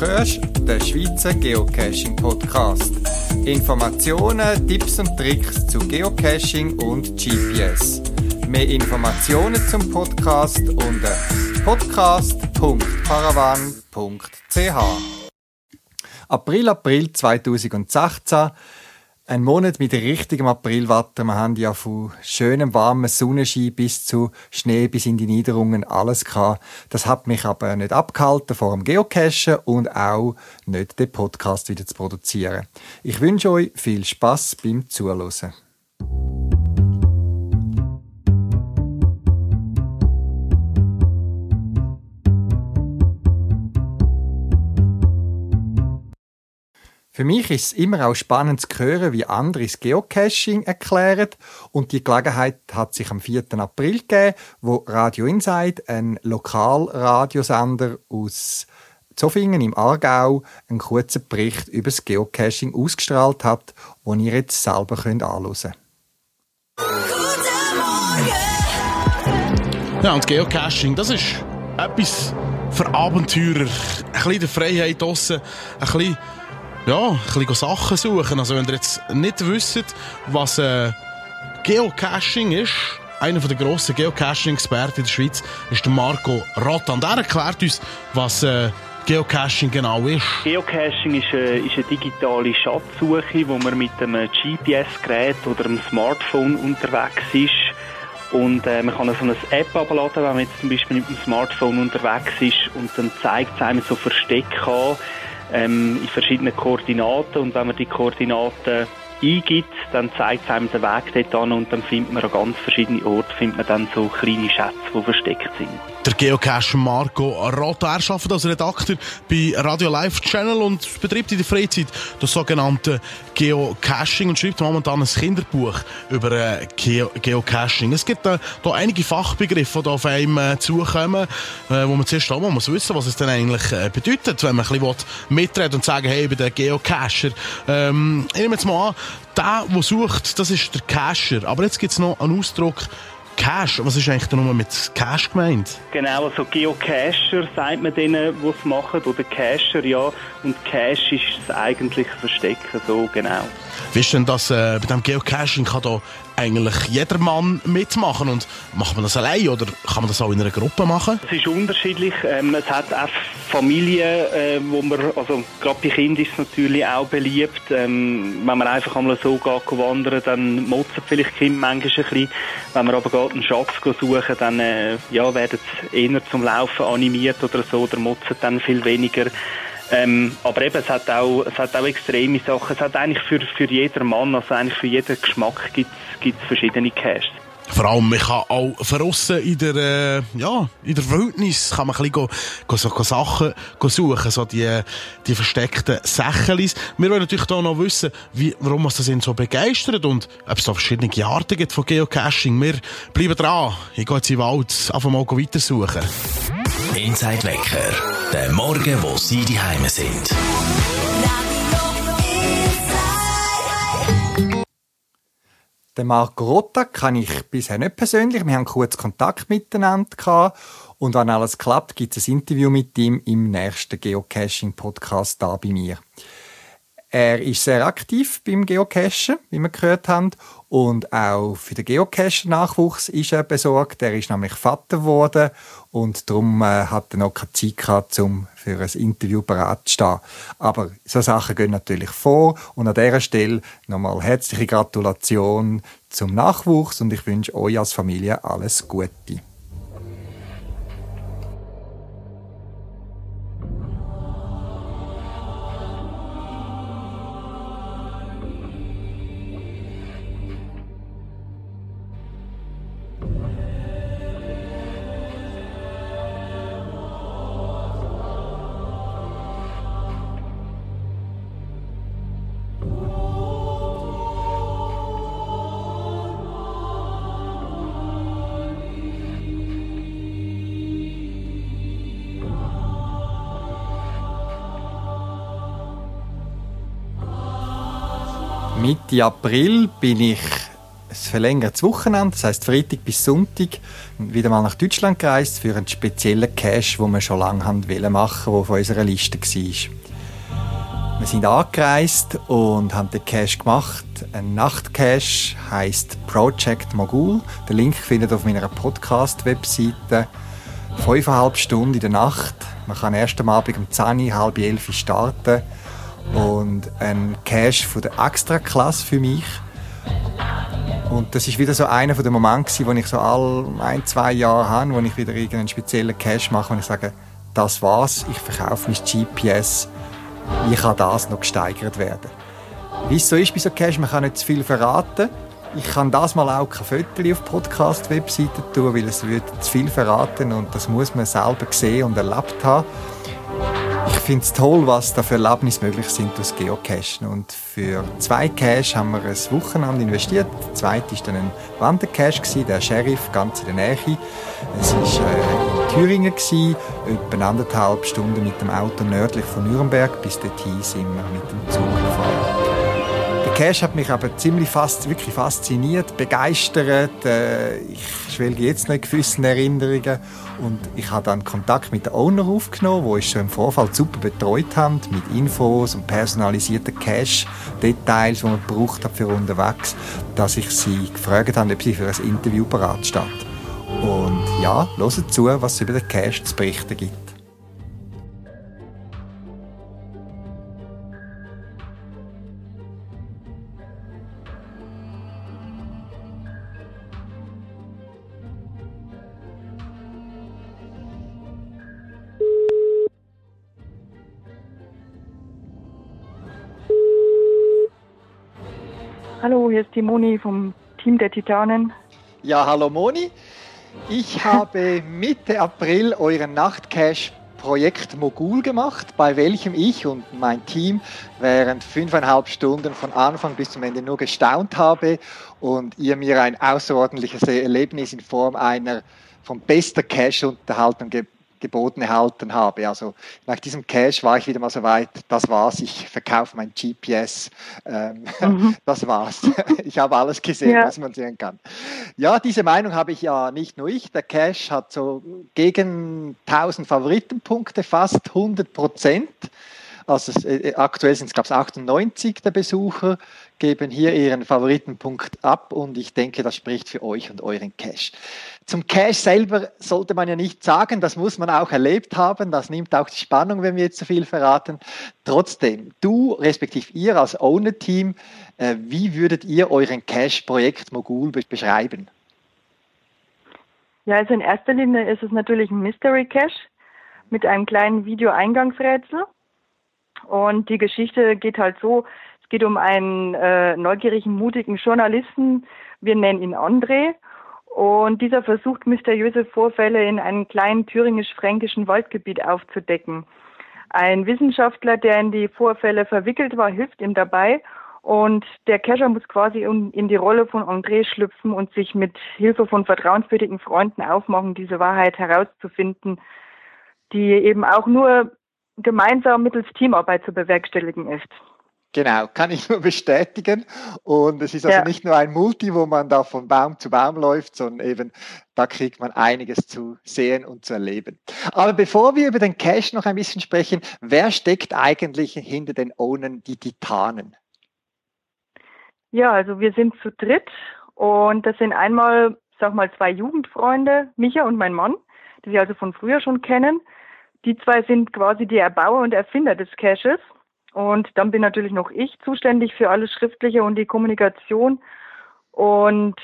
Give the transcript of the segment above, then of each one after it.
hörst den Schweizer Geocaching Podcast. Informationen, Tipps und Tricks zu Geocaching und GPS. Mehr Informationen zum Podcast unter podcast.paravan.ch. April, April 2016 ein Monat mit richtigem Aprilwetter. Wir haben ja von schönem, warmem Sonnenschein bis zu Schnee bis in die Niederungen alles gehabt. Das hat mich aber nicht abgehalten vor dem Geocachen und auch nicht den Podcast wieder zu produzieren. Ich wünsche euch viel Spaß beim Zuhören. Für mich ist es immer auch spannend zu hören, wie andere das Geocaching erklären. Und die Gelegenheit hat sich am 4. April gegeben, wo Radio Inside, ein Lokalradiosender aus Zofingen im Aargau, einen kurzen Bericht über das Geocaching ausgestrahlt hat, den ihr jetzt selber könnt anschauen könnt. Ja, und Geocaching, das ist etwas für Abenteurer. Ein bisschen der Freiheit draussen, ein bisschen ja, ein bisschen Sachen suchen. Also wenn ihr jetzt nicht wisst, was äh, Geocaching ist, einer der grossen Geocaching-Experten in der Schweiz ist der Marco Rotta. Und er erklärt uns, was äh, Geocaching genau ist. Geocaching ist eine, ist eine digitale Schatzsuche, wo man mit einem GPS-Gerät oder einem Smartphone unterwegs ist. Und äh, man kann so eine App abladen, wenn man jetzt zum Beispiel mit dem Smartphone unterwegs ist und dann zeigt es einem so Verstecke an, ähm, in verschiedenen Koordinaten. Und wenn man die Koordinaten eingibt, dann zeigt es einem den Weg dort an und dann findet man an ganz verschiedenen Orten findet man dann so kleine Schätze, die versteckt sind. Der Geocacher Marco Rotta, er arbeitet als Redakteur bei Radio Live Channel und betreibt in der Freizeit das sogenannte Geocaching und schreibt momentan ein Kinderbuch über äh, Geo Geocaching. Es gibt äh, da einige Fachbegriffe, die auf einem äh, zukommen, äh, wo man zuerst einmal muss wissen, was es denn eigentlich bedeutet, wenn man ein bisschen mitreden und sagen, hey, ich bin der Geocacher. Ähm, ich nehme jetzt mal an, der, der sucht, das ist der Cacher. Aber jetzt gibt es noch einen Ausdruck, Cache, was ist eigentlich nur mit Cache gemeint? Genau, also Geocacher sagt man denen, die es machen, oder Cacher, ja. Und Cache ist das eigentliche Verstecken, so genau. Wie ist denn das, äh, bei dem Geocaching kann da eigentlich jedermann mitmachen und macht man das allein oder kann man das auch in einer Gruppe machen? Es ist unterschiedlich. Ähm, es hat auch Familien, äh, wo man, also gerade bei Kindern ist es natürlich auch beliebt. Ähm, wenn man einfach einmal so geht wandern, dann motzen vielleicht Kinder manchmal ein bisschen. Wenn man aber geht einen Schatz suchen, dann äh, ja, werden sie eher zum Laufen animiert oder so oder motzen dann viel weniger. Ähm, aber eben, es hat, auch, es hat auch extreme Sachen. Es hat eigentlich für, für jeden Mann, also eigentlich für jeden Geschmack gibt es verschiedene Caches. Vor allem, man kann auch verrissen in der, äh, ja, in der Wildnis kann man ein bisschen go, go, so, go Sachen go suchen, so die, die versteckten Sächelis. Wir wollen natürlich auch noch wissen, wie, warum uns das so begeistert und ob es da verschiedene Arten gibt von Geocaching. Wir bleiben dran. Ich gehe jetzt in den Wald, einfach mal weitersuchen. Inside Wecker. Der Morgen, wo Sie die Heime sind. Den Marco Rotta kann ich bisher nicht persönlich. Wir haben kurz Kontakt miteinander gehabt. Und wenn alles klappt, gibt es ein Interview mit ihm im nächsten Geocaching-Podcast da bei mir. Er ist sehr aktiv beim Geocachen, wie wir gehört haben. Und auch für den Geocacher-Nachwuchs ist er besorgt. Er ist nämlich Vater geworden und darum äh, hat er noch keine Zeit gehabt, um für ein Interview bereit zu stehen. Aber so Sachen gehen natürlich vor und an dieser Stelle nochmal herzliche Gratulation zum Nachwuchs und ich wünsche euch als Familie alles Gute. Mitte April bin ich verlängertes Wochenende, das heißt Freitag bis Sonntag, wieder mal nach Deutschland gereist für einen speziellen Cache, den wir schon lange haben wollen machen, der auf unserer Liste war. Wir sind angereist und haben den Cache gemacht. Ein Nachtcache heißt Project Mogul. Den Link findet ihr auf meiner Podcast-Webseite. Fünfeinhalb Stunden in der Nacht. Man kann erst am Abend um 10, halb elf starten. Und ein Cache von der Extra-Klasse für mich. Und das ist wieder so einer von den Momenten, wo ich so all ein, zwei Jahre habe, wo ich wieder irgendeinen speziellen Cache mache und ich sage, das war's, ich verkaufe mein GPS wie kann das noch gesteigert werden. Wie es so ist bei so Cash, man kann nicht zu viel verraten. Ich kann das mal auch kein Foto auf Podcast-Webseiten tun, weil es würde zu viel verraten und das muss man selber sehen und erlebt haben. Ich finde es toll, was da für Erlebnisse möglich sind aus Geocachen. Und für zwei Cache haben wir ein Wochenende investiert. Der zweite war dann ein Wandercache, der Sheriff, ganz in der Nähe. Es war äh, in Thüringen, gewesen, etwa anderthalb Stunden mit dem Auto nördlich von Nürnberg. Bis dorthin sind wir mit dem Zug gefahren. Cash hat mich aber ziemlich fast, wirklich fasziniert, begeistert. Äh, ich schwelge jetzt noch in gewissen Erinnerungen. Und ich habe dann Kontakt mit der Owner aufgenommen, wo ich schon im Vorfall super betreut haben, mit Infos und personalisierten Cash-Details, die man braucht für unterwegs, dass ich sie gefragt habe, ob sie für ein Interview parat steht. Und ja, hören zu, was es über den Cash zu berichten gibt. Hallo, hier ist die Moni vom Team der Titanen. Ja, hallo Moni. Ich habe Mitte April euren Nachtcash Projekt Mogul gemacht, bei welchem ich und mein Team während fünfeinhalb Stunden von Anfang bis zum Ende nur gestaunt habe und ihr mir ein außerordentliches Erlebnis in Form einer von bester Cash-Unterhaltung geboten erhalten habe. Also nach diesem Cash war ich wieder mal so weit, das war's, ich verkaufe mein GPS, ähm, mhm. das war's. Ich habe alles gesehen, ja. was man sehen kann. Ja, diese Meinung habe ich ja nicht nur ich. Der Cash hat so gegen 1000 Favoritenpunkte, fast 100 Prozent. Also äh, aktuell sind es, glaube ich, 98 der Besucher geben hier ihren Favoritenpunkt ab und ich denke, das spricht für euch und euren Cash. Zum Cash selber sollte man ja nicht sagen, das muss man auch erlebt haben, das nimmt auch die Spannung, wenn wir jetzt so viel verraten. Trotzdem, du respektive ihr als Owner-Team, äh, wie würdet ihr euren Cash-Projekt Mogul beschreiben? Ja, also in erster Linie ist es natürlich ein Mystery Cache mit einem kleinen Video-Eingangsrätsel. Und die Geschichte geht halt so, es geht um einen äh, neugierigen, mutigen Journalisten. Wir nennen ihn André. Und dieser versucht, mysteriöse Vorfälle in einem kleinen thüringisch-fränkischen Waldgebiet aufzudecken. Ein Wissenschaftler, der in die Vorfälle verwickelt war, hilft ihm dabei. Und der Kescher muss quasi in die Rolle von André schlüpfen und sich mit Hilfe von vertrauenswürdigen Freunden aufmachen, diese Wahrheit herauszufinden, die eben auch nur gemeinsam mittels Teamarbeit zu bewerkstelligen ist. Genau, kann ich nur bestätigen. Und es ist also ja. nicht nur ein Multi, wo man da von Baum zu Baum läuft, sondern eben da kriegt man einiges zu sehen und zu erleben. Aber bevor wir über den Cache noch ein bisschen sprechen, wer steckt eigentlich hinter den Ownern, die Titanen? Ja, also wir sind zu dritt und das sind einmal, sag mal, zwei Jugendfreunde, Micha und mein Mann, die wir also von früher schon kennen. Die zwei sind quasi die Erbauer und Erfinder des Caches. Und dann bin natürlich noch ich zuständig für alles Schriftliche und die Kommunikation. Und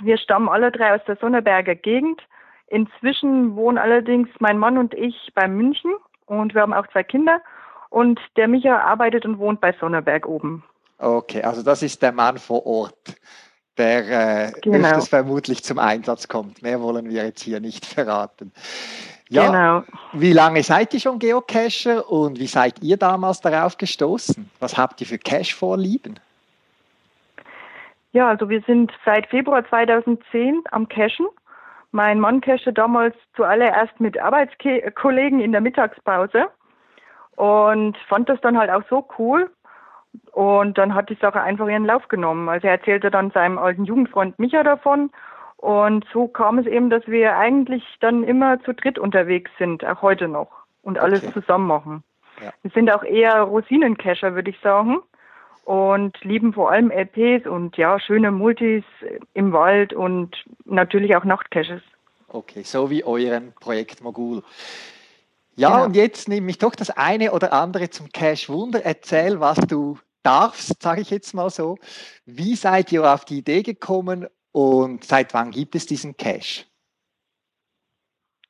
wir stammen alle drei aus der Sonneberger Gegend. Inzwischen wohnen allerdings mein Mann und ich bei München und wir haben auch zwei Kinder. Und der Micha arbeitet und wohnt bei Sonneberg oben. Okay, also das ist der Mann vor Ort, der äh, genau. vermutlich zum Einsatz kommt. Mehr wollen wir jetzt hier nicht verraten. Ja, genau. Wie lange seid ihr schon Geocacher und wie seid ihr damals darauf gestoßen? Was habt ihr für Cache-Vorlieben? Ja, also wir sind seit Februar 2010 am Cachen. Mein Mann cache damals zuallererst mit Arbeitskollegen in der Mittagspause und fand das dann halt auch so cool, Und dann hat die Sache einfach ihren Lauf genommen. Also er erzählte dann seinem alten Jugendfreund Micha davon. Und so kam es eben, dass wir eigentlich dann immer zu dritt unterwegs sind, auch heute noch. Und alles Okay. zusammen machen. Ja. Wir sind auch eher Rosinencacher, würde ich sagen. Und lieben vor allem LPs und ja, schöne Multis im Wald und natürlich auch Nachtcaches. Okay, so wie euren Projekt Mogul. Ja, Genau. und jetzt nehme ich doch das eine oder andere zum Cash Wunder. Erzähl, was du darfst, sage ich jetzt mal so. Wie seid ihr auf die Idee gekommen und seit wann gibt es diesen Cash?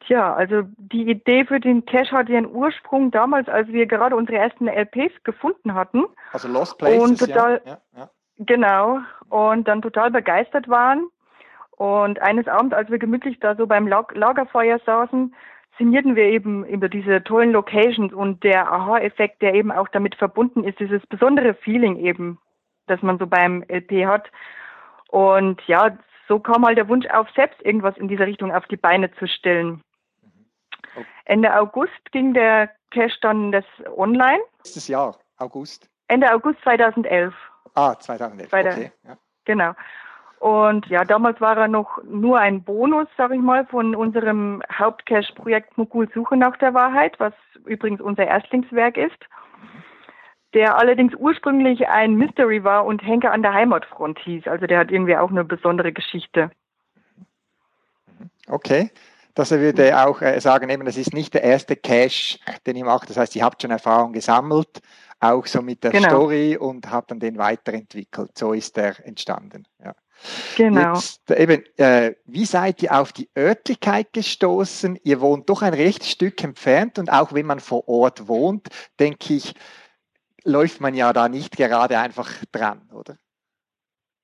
Tja, also die Idee für den Cache hatte ihren Ursprung damals, als wir gerade unsere ersten LPs gefunden hatten. Also Lost Places, Und total- ja, ja, ja. Genau. Und dann total begeistert waren. Und eines Abends, als wir gemütlich da so beim Lag Lagerfeuer saßen, signierten wir eben über diese tollen Locations und der Aha-Effekt, der eben auch damit verbunden ist, dieses besondere Feeling eben, das man so beim LP hat. Und ja, so kam halt der Wunsch auf, selbst irgendwas in dieser Richtung auf die Beine zu stellen. Okay. Ende August ging der Cache dann das online. Letztes Jahr, August. Ende August 2011. Ah, 2011. Bei der- okay. Ja. Genau. Und ja, damals war er noch nur ein Bonus, sag ich mal, von unserem Hauptcache-Projekt Mogul Suche nach der Wahrheit, was übrigens unser Erstlingswerk ist, der allerdings ursprünglich ein Mystery war und Henker an der Heimatfront hieß. Also der hat irgendwie auch eine besondere Geschichte. Okay. Dass er würde auch äh, sagen, eben, das ist nicht der erste Cache, den ihr macht. Das heißt, ihr habt schon Erfahrung gesammelt, auch so mit der Genau. Story und habt dann den weiterentwickelt. So ist er entstanden. Ja. Genau. Jetzt, eben, äh, wie seid ihr auf die Örtlichkeit gestoßen? Ihr wohnt doch ein rechtes Stück entfernt und auch wenn man vor Ort wohnt, denke ich, läuft man ja da nicht gerade einfach dran, oder?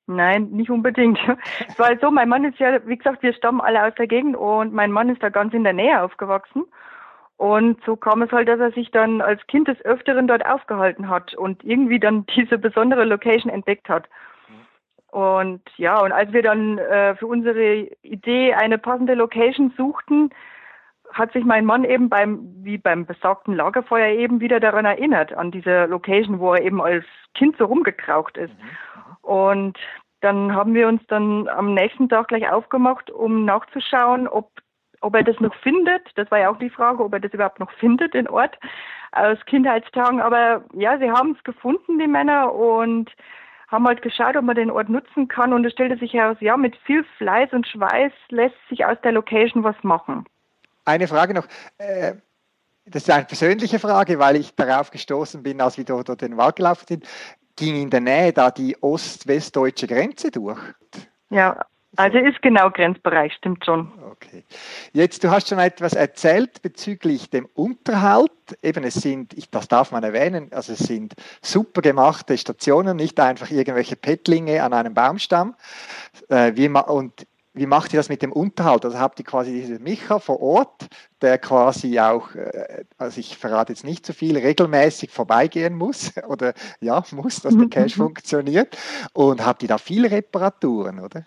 Nein, nicht unbedingt. Es war halt so, mein Mann ist ja, wie gesagt, wir stammen alle aus der Gegend und mein Mann ist da ganz in der Nähe aufgewachsen. Und so kam es halt, dass er sich dann als Kind des Öfteren dort aufgehalten hat und irgendwie dann diese besondere Location entdeckt hat. Und ja, und als wir dann äh, für unsere Idee eine passende Location suchten, hat sich mein Mann eben beim, wie beim besagten Lagerfeuer eben wieder daran erinnert, an diese Location, wo er eben als Kind so rumgekraucht ist. Und dann haben wir uns dann am nächsten Tag gleich aufgemacht, um nachzuschauen, ob, ob er das noch findet. Das war ja auch die Frage, ob er das überhaupt noch findet, den Ort aus Kindheitstagen. Aber ja, sie haben es gefunden, die Männer, und haben halt geschaut, ob man den Ort nutzen kann. Und es stellte sich heraus, ja, mit viel Fleiß und Schweiß lässt sich aus der Location was machen. Eine Frage noch. Äh, das ist eine persönliche Frage, weil ich darauf gestoßen bin, als wir dort den Wald gelaufen sind. Ging in der Nähe da die ost-westdeutsche Grenze durch? Ja, also ist genau Grenzbereich, stimmt schon. Okay. Jetzt, du hast schon etwas erzählt bezüglich dem Unterhalt. Eben, es sind, ich, das darf man erwähnen, also es sind super gemachte Stationen, nicht einfach irgendwelche Pettlinge an einem Baumstamm. Äh, wie ma und wie macht ihr das mit dem Unterhalt? Also habt ihr quasi diesen Micha vor Ort, der quasi auch, äh, also ich verrate jetzt nicht so viel, regelmäßig vorbeigehen muss oder ja, muss, dass der Cache funktioniert. Und habt ihr da viele Reparaturen, oder?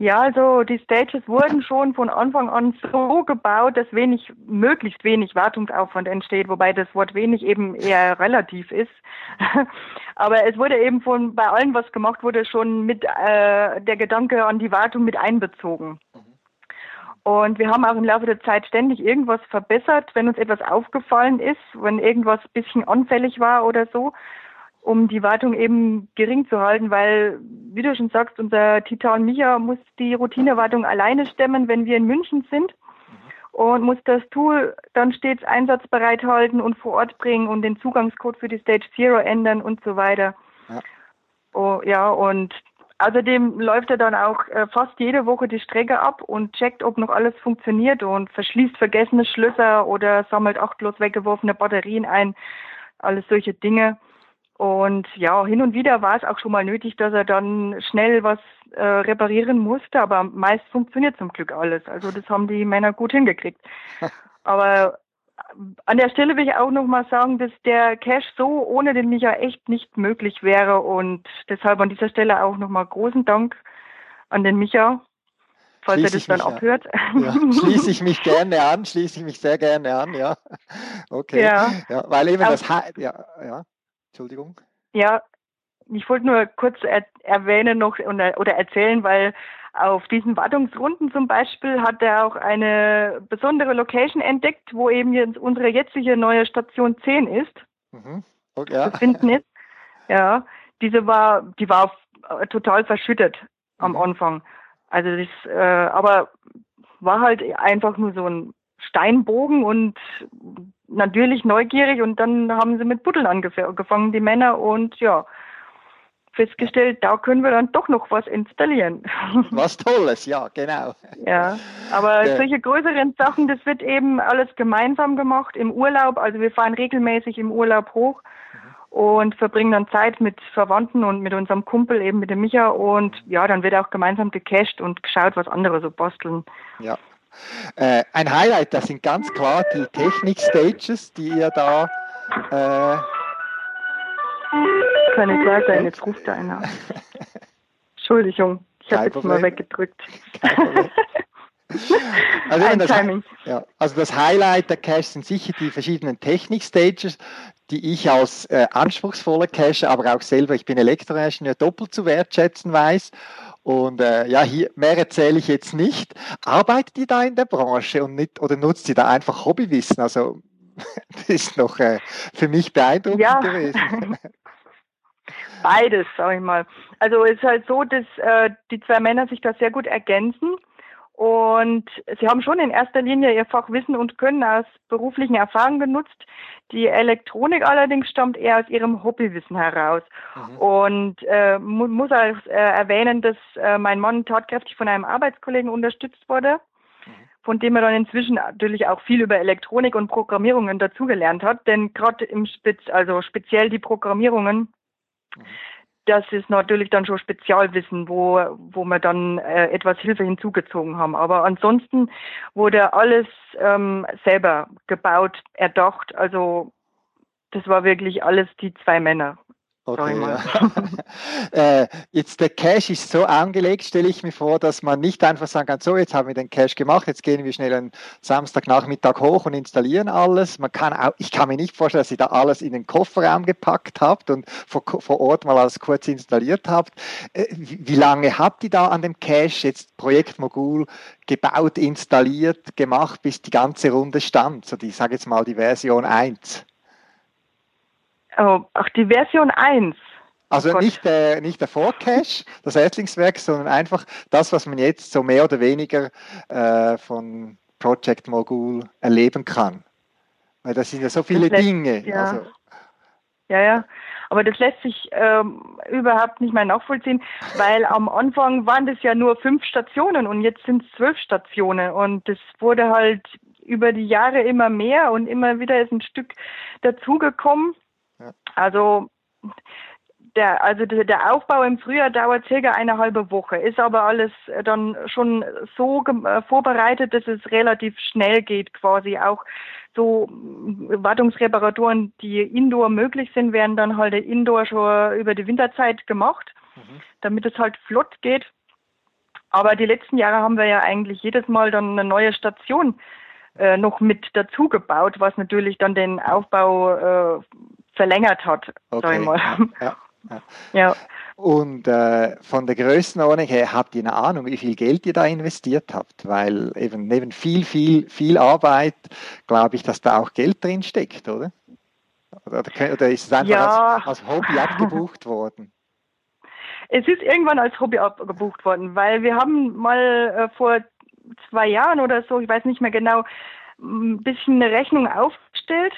Ja, also die Stages wurden schon von Anfang an so gebaut, dass wenig, möglichst wenig Wartungsaufwand entsteht, wobei das Wort wenig eben eher relativ ist. Aber es wurde eben von bei allem, was gemacht wurde, schon mit äh, der Gedanke an die Wartung mit einbezogen. Und wir haben auch im Laufe der Zeit ständig irgendwas verbessert, wenn uns etwas aufgefallen ist, wenn irgendwas ein bisschen anfällig war oder so, um die Wartung eben gering zu halten, weil, wie du schon sagst, unser Titan Micha muss die Routinewartung alleine stemmen, wenn wir in München sind und muss das Tool dann stets einsatzbereit halten und vor Ort bringen und den Zugangscode für die Stage Zero ändern und so weiter. Ja. Oh, ja, und außerdem läuft er dann auch äh, fast jede Woche die Strecke ab und checkt, ob noch alles funktioniert und verschließt vergessene Schlösser oder sammelt achtlos weggeworfene Batterien ein. Alles solche Dinge. Und ja, hin und wieder war es auch schon mal nötig, dass er dann schnell was äh, reparieren musste, aber meist funktioniert zum Glück alles. Also das haben die Männer gut hingekriegt. Aber an der Stelle will ich auch noch mal sagen, dass der Cash so ohne den Micha echt nicht möglich wäre und deshalb an dieser Stelle auch noch mal großen Dank an den Micha, falls Schließe er das dann abhört. Ja, schließe ich mich gerne an, schließe ich mich sehr gerne an, ja. Okay. Ja. Ja, weil eben das, Ha- ja, ja. Entschuldigung. Ja, ich wollte nur kurz er erwähnen noch oder erzählen, weil auf diesen Wartungsrunden zum Beispiel hat er auch eine besondere Location entdeckt, wo eben jetzt unsere jetzige neue Station 10 ist. Mhm. Okay, ja. Zu finden ist. Ja, diese war, die war total verschüttet am mhm. Anfang. Also das, äh, aber war halt einfach nur so ein Steinbogen und natürlich neugierig und dann haben sie mit Buddeln angefangen, die Männer und ja, festgestellt, da können wir dann doch noch was installieren. Was Tolles, ja, genau. Ja, aber ja. solche größeren Sachen, das wird eben alles gemeinsam gemacht im Urlaub. Also wir fahren regelmäßig im Urlaub hoch und verbringen dann Zeit mit Verwandten und mit unserem Kumpel, eben mit dem Micha. Und ja, dann wird auch gemeinsam gecached und geschaut, was andere so basteln. Ja. Äh, ein Highlight, das sind ganz klar die Technik-Stages, die ihr da. Äh Keine Zeit sein, jetzt ruft einer. Entschuldigung, ich habe jetzt mal weggedrückt. Also, das, ja, also das Highlight der Cache sind sicher die verschiedenen Technik-Stages, die ich als äh, anspruchsvoller Cache, aber auch selber, ich bin Elektroingenieur, doppelt zu wertschätzen weiß. Und äh, ja, hier mehr erzähle ich jetzt nicht. Arbeitet ihr da in der Branche und nicht oder nutzt ihr da einfach Hobbywissen? Also das ist noch äh, für mich beeindruckend ja. gewesen. Beides, sag ich mal. Also es ist halt so, dass äh, die zwei Männer sich da sehr gut ergänzen. Und sie haben schon in erster Linie ihr Fachwissen und Können aus beruflichen Erfahrungen genutzt. Die Elektronik allerdings stammt eher aus ihrem Hobbywissen heraus. Mhm. Und äh, mu muss auch äh, erwähnen, dass äh, mein Mann tatkräftig von einem Arbeitskollegen unterstützt wurde, mhm. von dem er dann inzwischen natürlich auch viel über Elektronik und Programmierungen dazugelernt hat. Denn gerade im Spitz, also speziell die Programmierungen, mhm das ist natürlich dann schon Spezialwissen, wo, wo wir dann äh, etwas Hilfe hinzugezogen haben. Aber ansonsten wurde alles ähm, selber gebaut, erdacht. Also das war wirklich alles die zwei Männer. Okay, ja. äh, jetzt der Cache ist so angelegt, stelle ich mir vor, dass man nicht einfach sagen kann, so jetzt haben wir den Cache gemacht, jetzt gehen wir schnell einen Samstagnachmittag hoch und installieren alles. Man kann auch, ich kann mir nicht vorstellen, dass ihr da alles in den Kofferraum gepackt habt und vor, vor Ort mal alles kurz installiert habt. Äh, wie lange habt ihr da an dem Cache jetzt Projekt Mogul gebaut, installiert, gemacht, bis die ganze Runde stand? So die, ich sage jetzt mal die Version 1. Oh, ach, die Version 1. Also oh nicht der, nicht der Vorcache, das Erstlingswerk, sondern einfach das, was man jetzt so mehr oder weniger äh, von Project Mogul erleben kann. Weil das sind ja so viele lässt, Dinge. Ja. Also. ja, ja. Aber das lässt sich ähm, überhaupt nicht mehr nachvollziehen, weil am Anfang waren das ja nur fünf Stationen und jetzt sind es zwölf Stationen und das wurde halt über die Jahre immer mehr und immer wieder ist ein Stück dazugekommen. Also der, also der Aufbau im Frühjahr dauert circa eine halbe Woche, ist aber alles dann schon so äh, vorbereitet, dass es relativ schnell geht quasi. Auch so Wartungsreparaturen, die indoor möglich sind, werden dann halt indoor schon über die Winterzeit gemacht, mhm. damit es halt flott geht. Aber die letzten Jahre haben wir ja eigentlich jedes Mal dann eine neue Station äh, noch mit dazu gebaut, was natürlich dann den Aufbau äh, verlängert hat, okay. sag ich mal. Ja, ja, ja. Und äh, von der Größenordnung her habt ihr eine Ahnung, wie viel Geld ihr da investiert habt? Weil eben neben viel, viel, viel Arbeit glaube ich, dass da auch Geld drin steckt, oder? Oder, oder ist es einfach ja. als, als Hobby abgebucht worden? Es ist irgendwann als Hobby abgebucht worden, weil wir haben mal äh, vor zwei Jahren oder so, ich weiß nicht mehr genau, ein bisschen eine Rechnung aufgestellt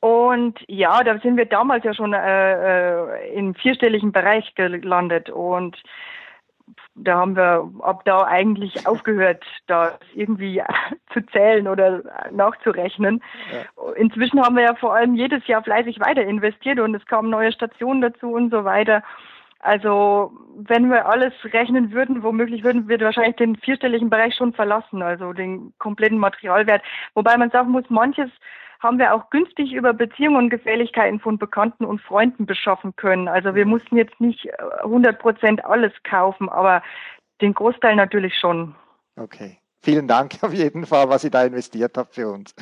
und ja, da sind wir damals ja schon äh, äh, im vierstelligen Bereich gelandet und da haben wir ab da eigentlich aufgehört, das irgendwie zu zählen oder nachzurechnen. Ja. Inzwischen haben wir ja vor allem jedes Jahr fleißig weiter investiert und es kamen neue Stationen dazu und so weiter. Also wenn wir alles rechnen würden, womöglich würden wir wahrscheinlich den vierstelligen Bereich schon verlassen, also den kompletten Materialwert. Wobei man sagen muss, manches haben wir auch günstig über Beziehungen und Gefährlichkeiten von Bekannten und Freunden beschaffen können. Also wir mussten jetzt nicht 100 äh, Prozent alles kaufen, aber den Großteil natürlich schon. Okay. Vielen Dank auf jeden Fall, was ihr da investiert habt für uns.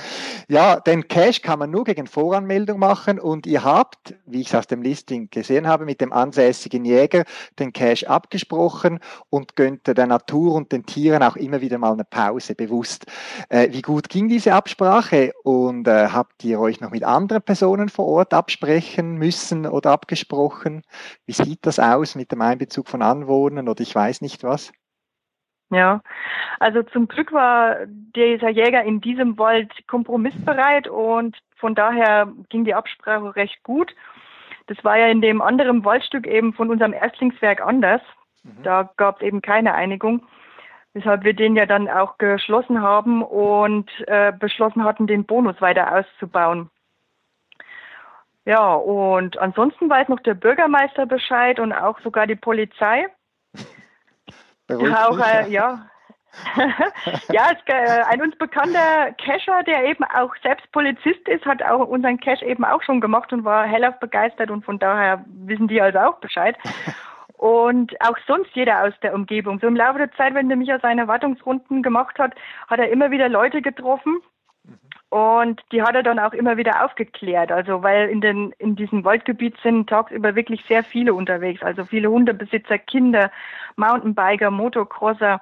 Ja, den Cash kann man nur gegen Voranmeldung machen und ihr habt, wie ich es aus dem Listing gesehen habe, mit dem ansässigen Jäger den Cash abgesprochen und gönnte der Natur und den Tieren auch immer wieder mal eine Pause, bewusst. Äh, wie gut ging diese Absprache und äh, habt ihr euch noch mit anderen Personen vor Ort absprechen müssen oder abgesprochen? Wie sieht das aus mit dem Einbezug von Anwohnern oder ich weiß nicht was? Ja, also zum Glück war dieser Jäger in diesem Wald kompromissbereit und von daher ging die Absprache recht gut. Das war ja in dem anderen Waldstück eben von unserem Erstlingswerk anders. Mhm. Da gab es eben keine Einigung, weshalb wir den ja dann auch geschlossen haben und äh, beschlossen hatten, den Bonus weiter auszubauen. Ja, und ansonsten weiß noch der Bürgermeister Bescheid und auch sogar die Polizei. Auch, äh, ja. ja, es, äh, ein uns bekannter Cacher, der eben auch selbst Polizist ist, hat auch unseren Cache eben auch schon gemacht und war hellauf begeistert und von daher wissen die also auch Bescheid. Und auch sonst jeder aus der Umgebung. So im Laufe der Zeit, wenn der Micha seine Wartungsrunden gemacht hat, hat er immer wieder Leute getroffen, und die hat er dann auch immer wieder aufgeklärt. Also weil in den in diesem Waldgebiet sind tagsüber wirklich sehr viele unterwegs. Also viele Hundebesitzer, Kinder, Mountainbiker, Motocrosser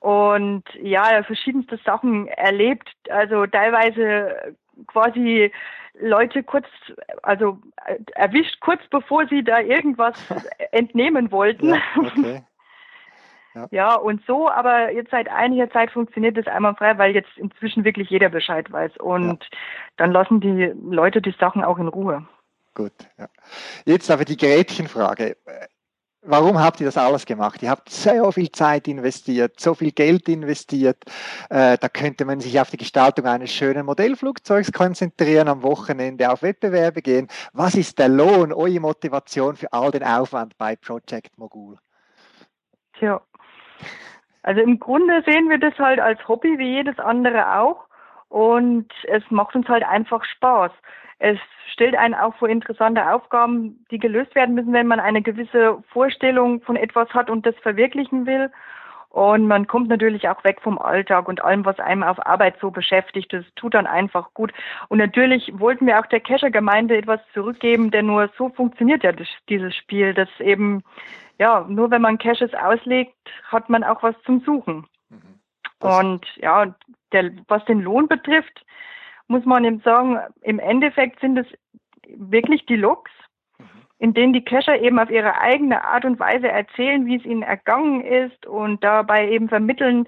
und ja, verschiedenste Sachen erlebt. Also teilweise quasi Leute kurz, also erwischt kurz bevor sie da irgendwas entnehmen wollten. Ja, okay. Ja. ja, und so, aber jetzt seit einiger Zeit funktioniert das einmal frei, weil jetzt inzwischen wirklich jeder Bescheid weiß. Und ja. dann lassen die Leute die Sachen auch in Ruhe. Gut, ja. Jetzt aber die Gretchenfrage. Warum habt ihr das alles gemacht? Ihr habt so viel Zeit investiert, so viel Geld investiert. Äh, da könnte man sich auf die Gestaltung eines schönen Modellflugzeugs konzentrieren, am Wochenende auf Wettbewerbe gehen. Was ist der Lohn, eure Motivation für all den Aufwand bei Project Mogul? Tja, also im Grunde sehen wir das halt als Hobby wie jedes andere auch und es macht uns halt einfach Spaß. Es stellt einen auch vor interessante Aufgaben, die gelöst werden müssen, wenn man eine gewisse Vorstellung von etwas hat und das verwirklichen will. Und man kommt natürlich auch weg vom Alltag und allem, was einem auf Arbeit so beschäftigt. Das tut dann einfach gut. Und natürlich wollten wir auch der Kescher-Gemeinde etwas zurückgeben, denn nur so funktioniert ja das, dieses Spiel, dass eben ja, nur wenn man Caches auslegt, hat man auch was zum Suchen. Mhm. Und ja, der, was den Lohn betrifft, muss man eben sagen, im Endeffekt sind es wirklich die mhm. In denen die Cacher eben auf ihre eigene Art und Weise erzählen, wie es ihnen ergangen ist und dabei eben vermitteln,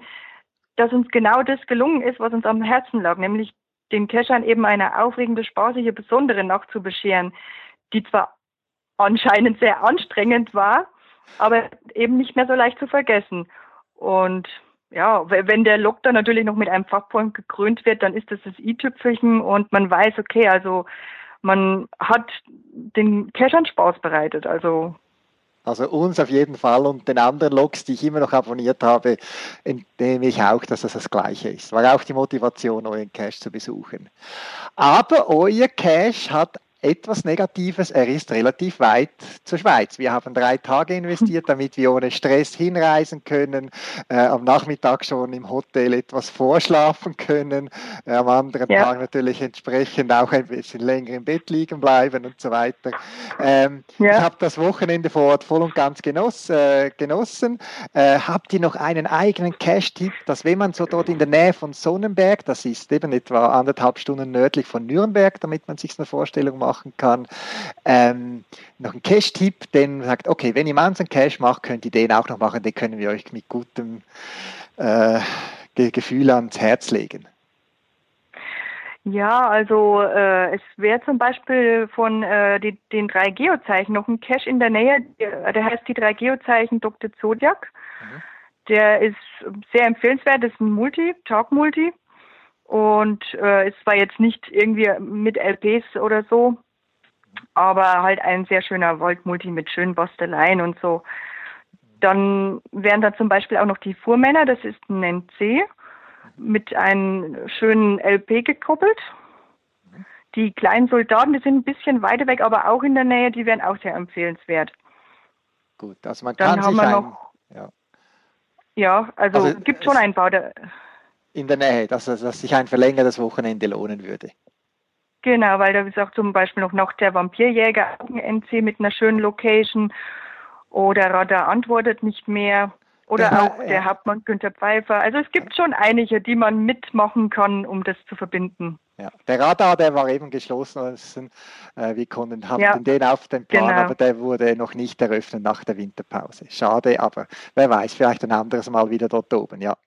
dass uns genau das gelungen ist, was uns am Herzen lag, nämlich den Cachern eben eine aufregende, spaßige, besondere Nacht zu bescheren, die zwar anscheinend sehr anstrengend war, aber eben nicht mehr so leicht zu vergessen. Und ja, wenn der Log dann natürlich noch mit einem Fachpoint gekrönt wird, dann ist das das i-Tüpfelchen und man weiß, okay, also man hat den Cachern Spaß bereitet. Also also uns auf jeden Fall und den anderen Logs, die ich immer noch abonniert habe, entnehme ich auch, dass das das Gleiche ist. War auch die Motivation, euren Cache zu besuchen. Aber euer Cache hat etwas Negatives, er ist relativ weit zur Schweiz. Wir haben drei Tage investiert, damit wir ohne Stress hinreisen können, äh, am Nachmittag schon im Hotel etwas vorschlafen können, äh, am anderen ja. Tag natürlich entsprechend auch ein bisschen länger im Bett liegen bleiben und so weiter. Ähm, ja. Ich habe das Wochenende vor Ort voll und ganz genoss, äh, genossen. Äh, habt ihr noch einen eigenen Cash-Tipp, dass wenn man so dort in der Nähe von Sonnenberg, das ist eben etwa anderthalb Stunden nördlich von Nürnberg, damit man sich eine Vorstellung macht, machen kann. Ähm, noch ein Cache-Tipp, den sagt, okay, wenn ihr Mountain Cache macht, könnt ihr den auch noch machen, den können wir euch mit gutem äh, Gefühl ans Herz legen. Ja, also äh, es wäre zum Beispiel von äh, die, den drei Geozeichen noch ein Cache in der Nähe, der, der heißt die drei Geozeichen Dr. Zodiac. Mhm. Der ist sehr empfehlenswert, das ist ein Multi, Talk-Multi. Und äh, ist zwar jetzt nicht irgendwie mit LPs oder so, aber halt ein sehr schöner Volt-Multi mit schönen Basteleien und so. Dann wären da zum Beispiel auch noch die Fuhrmänner, das ist ein NC mit einem schönen LP gekoppelt. Die kleinen Soldaten, die sind ein bisschen weiter weg, aber auch in der Nähe, die wären auch sehr empfehlenswert. Gut, also man kann Dann haben sich wir noch, ja. ja, also, also gibt schon einen Bau. In der Nähe, dass, dass sich ein verlängertes Wochenende lohnen würde. Genau, weil da ist auch zum Beispiel noch, noch der Vampirjäger NC mit einer schönen Location oder Radar antwortet nicht mehr. Oder ja, auch der. Hauptmann Günther Pfeiffer. Also es gibt schon einige, die man mitmachen kann, um das zu verbinden. Ja, der Radar, der war eben geschlossen. Äh, wir konnten, hatten ja, den auf dem Plan, genau. aber der wurde noch nicht eröffnet nach der Winterpause. Schade, aber wer weiß, vielleicht ein anderes Mal wieder dort oben, ja.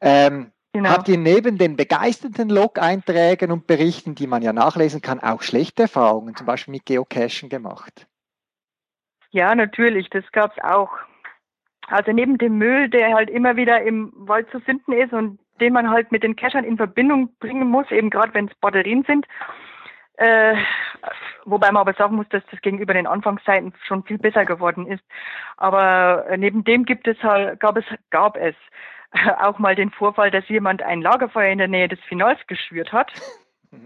Ähm, genau. Habt ihr neben den begeisterten Log-Einträgen und Berichten, die man ja nachlesen kann, auch schlechte Erfahrungen, zum Beispiel mit Geocachen gemacht? Ja, natürlich, das gab es auch. Also neben dem Müll, der halt immer wieder im Wald zu finden ist und den man halt mit den Cachern in Verbindung bringen muss, eben gerade wenn es Batterien sind. Äh, wobei man aber sagen muss, dass das gegenüber den Anfangszeiten schon viel besser geworden ist. Aber äh, neben dem gibt es halt, gab es, gab es auch mal den Vorfall, dass jemand ein Lagerfeuer in der Nähe des Finals geschürt hat.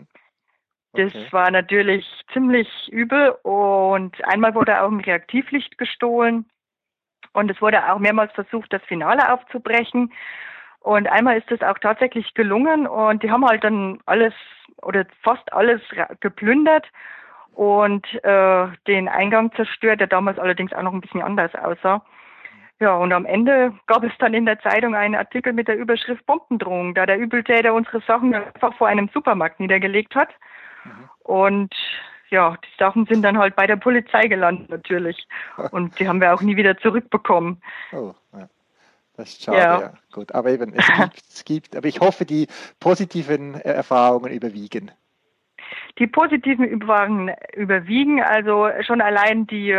Das okay. war natürlich ziemlich übel und einmal wurde auch ein Reaktivlicht gestohlen. Und es wurde auch mehrmals versucht, das Finale aufzubrechen. Und einmal ist es auch tatsächlich gelungen und die haben halt dann alles oder fast alles geplündert und äh, den Eingang zerstört, der damals allerdings auch noch ein bisschen anders aussah. Ja, und am Ende gab es dann in der Zeitung einen Artikel mit der Überschrift Bombendrohung, da der Übeltäter unsere Sachen einfach vor einem Supermarkt niedergelegt hat. Mhm. Und ja, die Sachen sind dann halt bei der Polizei gelandet natürlich. Und die haben wir auch nie wieder zurückbekommen. Oh, ja. Das ist schade, ja. ja. Gut, aber eben, es gibt, es gibt, aber ich hoffe, die positiven Erfahrungen überwiegen. Die positiven Erfahrungen überwiegen, also schon allein die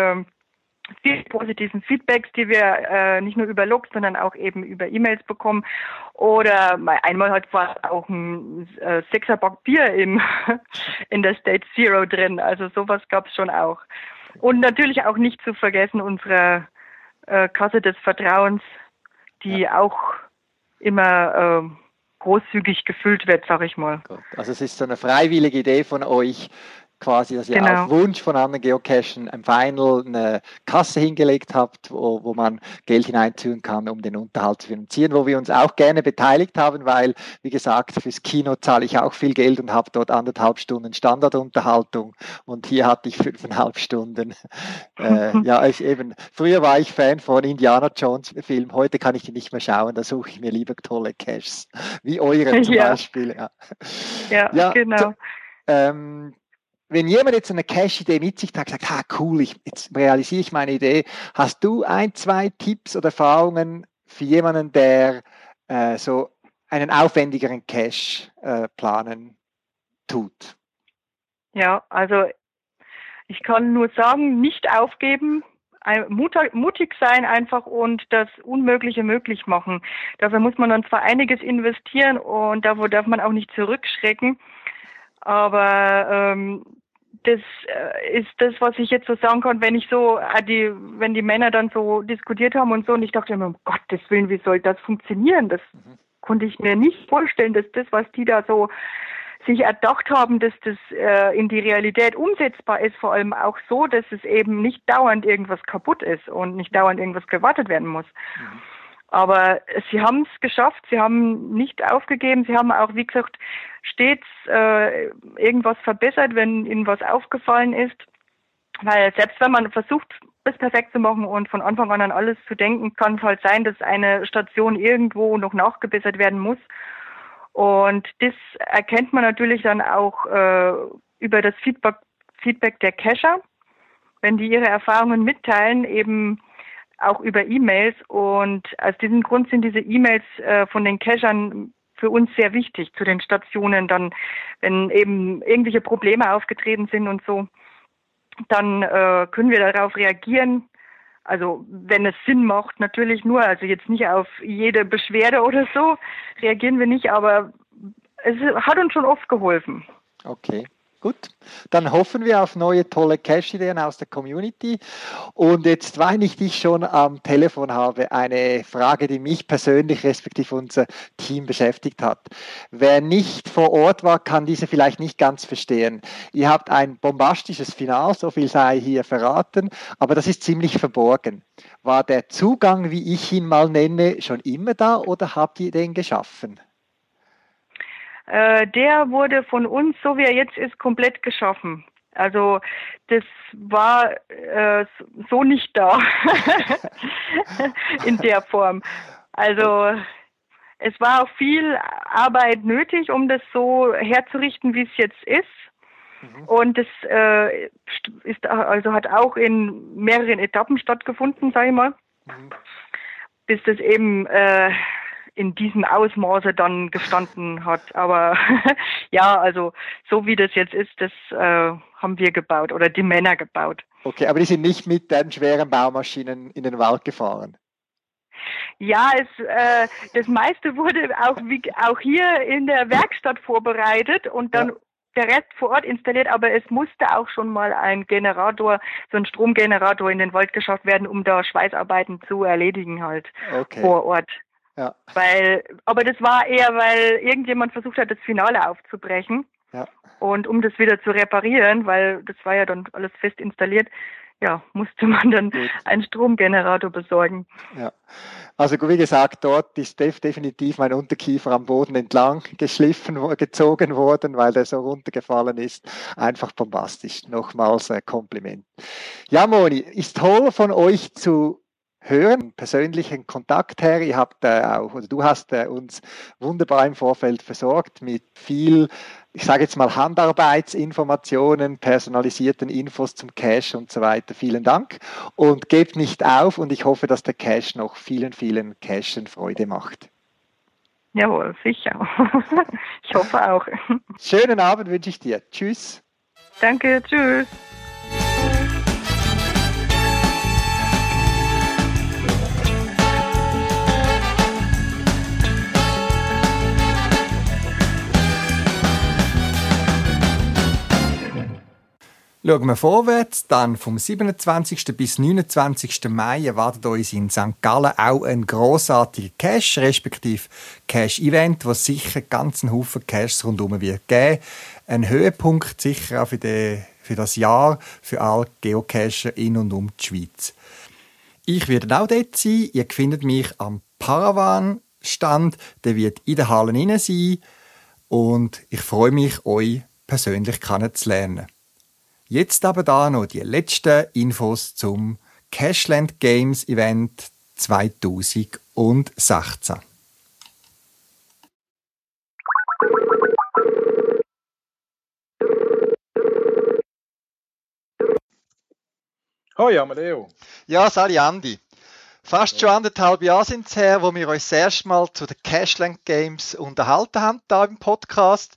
vielen positiven Feedbacks, die wir äh, nicht nur über Logs, sondern auch eben über E-Mails bekommen. Oder einmal hat war auch ein äh, Sechserbock Bier im, in der Stage Zero drin. Also sowas gab es schon auch. Und natürlich auch nicht zu vergessen unsere äh, Kasse des Vertrauens, die ja. auch immer äh, großzügig gefüllt wird, sag ich mal. Also es ist so eine freiwillige Idee von euch, quasi, dass ihr genau. auf Wunsch von anderen Geocachen im Final eine Kasse hingelegt habt, wo, wo man Geld hineinziehen kann, um den Unterhalt zu finanzieren, wo wir uns auch gerne beteiligt haben, weil, wie gesagt, fürs Kino zahle ich auch viel Geld und habe dort anderthalb Stunden Standardunterhaltung und hier hatte ich fünfeinhalb Stunden. Äh, ja, ich eben, früher war ich Fan von Indiana Jones Film, heute kann ich die nicht mehr schauen, da suche ich mir lieber tolle Caches, wie eure zum ja. Beispiel. Ja, ja, ja genau. So, ähm, wenn jemand jetzt eine Cash-Idee mit sich hat, sagt, ah, cool, ich, jetzt realisiere ich meine Idee, hast du ein, zwei Tipps oder Erfahrungen für jemanden, der äh, so einen aufwendigeren Cash äh, planen tut? Ja, also ich kann nur sagen, nicht aufgeben, mutig sein einfach und das Unmögliche möglich machen. Dafür muss man dann zwar einiges investieren und davor darf man auch nicht zurückschrecken. Aber ähm, das äh, ist das, was ich jetzt so sagen kann, wenn ich so, äh, die, wenn die Männer dann so diskutiert haben und so, und ich dachte immer, um Gottes Willen, wie soll das funktionieren? Das mhm. konnte ich mir nicht vorstellen, dass das, was die da so sich erdacht haben, dass das äh, in die Realität umsetzbar ist, vor allem auch so, dass es eben nicht dauernd irgendwas kaputt ist und nicht dauernd irgendwas gewartet werden muss. Mhm. Aber sie haben es geschafft, sie haben nicht aufgegeben, sie haben auch, wie gesagt, stets äh, irgendwas verbessert, wenn ihnen was aufgefallen ist. Weil selbst wenn man versucht, es perfekt zu machen und von Anfang an an alles zu denken, kann es halt sein, dass eine Station irgendwo noch nachgebessert werden muss. Und das erkennt man natürlich dann auch äh, über das Feedback, Feedback der Cacher, wenn die ihre Erfahrungen mitteilen, eben auch über E-Mails. Und aus diesem Grund sind diese E-Mails äh, von den Cachern für uns sehr wichtig zu den Stationen. Dann, wenn eben irgendwelche Probleme aufgetreten sind und so, dann äh, können wir darauf reagieren. Also wenn es Sinn macht, natürlich nur, also jetzt nicht auf jede Beschwerde oder so, reagieren wir nicht, aber es hat uns schon oft geholfen. Okay. Gut, dann hoffen wir auf neue tolle Cache-Ideen aus der Community. Und jetzt, weil ich dich schon am Telefon habe, eine Frage, die mich persönlich respektive unser Team beschäftigt hat. Wer nicht vor Ort war, kann diese vielleicht nicht ganz verstehen. Ihr habt ein bombastisches Final, so viel sei hier verraten, aber das ist ziemlich verborgen. War der Zugang, wie ich ihn mal nenne, schon immer da oder habt ihr den geschaffen? Äh, der wurde von uns, so wie er jetzt ist, komplett geschaffen. Also das war äh, so nicht da in der Form. Also es war auch viel Arbeit nötig, um das so herzurichten, wie es jetzt ist. Mhm. Und das äh, ist also hat auch in mehreren Etappen stattgefunden, sage ich mal, mhm. bis das eben äh, in diesem Ausmaße dann gestanden hat. Aber ja, also so wie das jetzt ist, das äh, haben wir gebaut oder die Männer gebaut. Okay, aber die sind nicht mit den schweren Baumaschinen in den Wald gefahren. Ja, es, äh, das meiste wurde auch, wie, auch hier in der Werkstatt vorbereitet und dann ja. der Rest vor Ort installiert, aber es musste auch schon mal ein Generator, so ein Stromgenerator in den Wald geschafft werden, um da Schweißarbeiten zu erledigen halt okay. vor Ort. Ja. Weil, aber das war eher, weil irgendjemand versucht hat, das Finale aufzubrechen. Ja. Und um das wieder zu reparieren, weil das war ja dann alles fest installiert, ja, musste man dann Gut. einen Stromgenerator besorgen. Ja. Also wie gesagt, dort ist definitiv mein Unterkiefer am Boden entlang geschliffen, gezogen worden, weil der so runtergefallen ist. Einfach bombastisch. Nochmals ein Kompliment. Ja, Moni, ist toll von euch zu hören, persönlichen Kontakt her. Ihr habt äh, auch, oder du hast äh, uns wunderbar im Vorfeld versorgt mit viel, ich sage jetzt mal Handarbeitsinformationen, personalisierten Infos zum Cache und so weiter. Vielen Dank und gebt nicht auf und ich hoffe, dass der Cache noch vielen, vielen Cachen Freude macht. Jawohl, sicher. ich hoffe auch. Schönen Abend wünsche ich dir. Tschüss. Danke, tschüss. Schauen wir vorwärts, dann vom 27. bis 29. Mai erwartet uns in St. Gallen auch ein grossartiger Cash, respektive Cash-Event, was sicher ganz einen Haufen Caches rundherum wird geben. Ein Höhepunkt sicher auch für, die, für das Jahr für alle Geocacher in und um die Schweiz. Ich werde auch dort sein. Ihr findet mich am Paravan-Stand. Der wird in der Halle sein. Und ich freue mich, euch persönlich kennenzulernen. Jetzt aber da noch die letzten Infos zum Cashland Games Event 2016. Hoi Amadeo. Ja, Sali Andi. Fast schon anderthalb Jahre sind es her, wo wir uns das erste Mal zu den Cashland Games unterhalten haben, da im Podcast.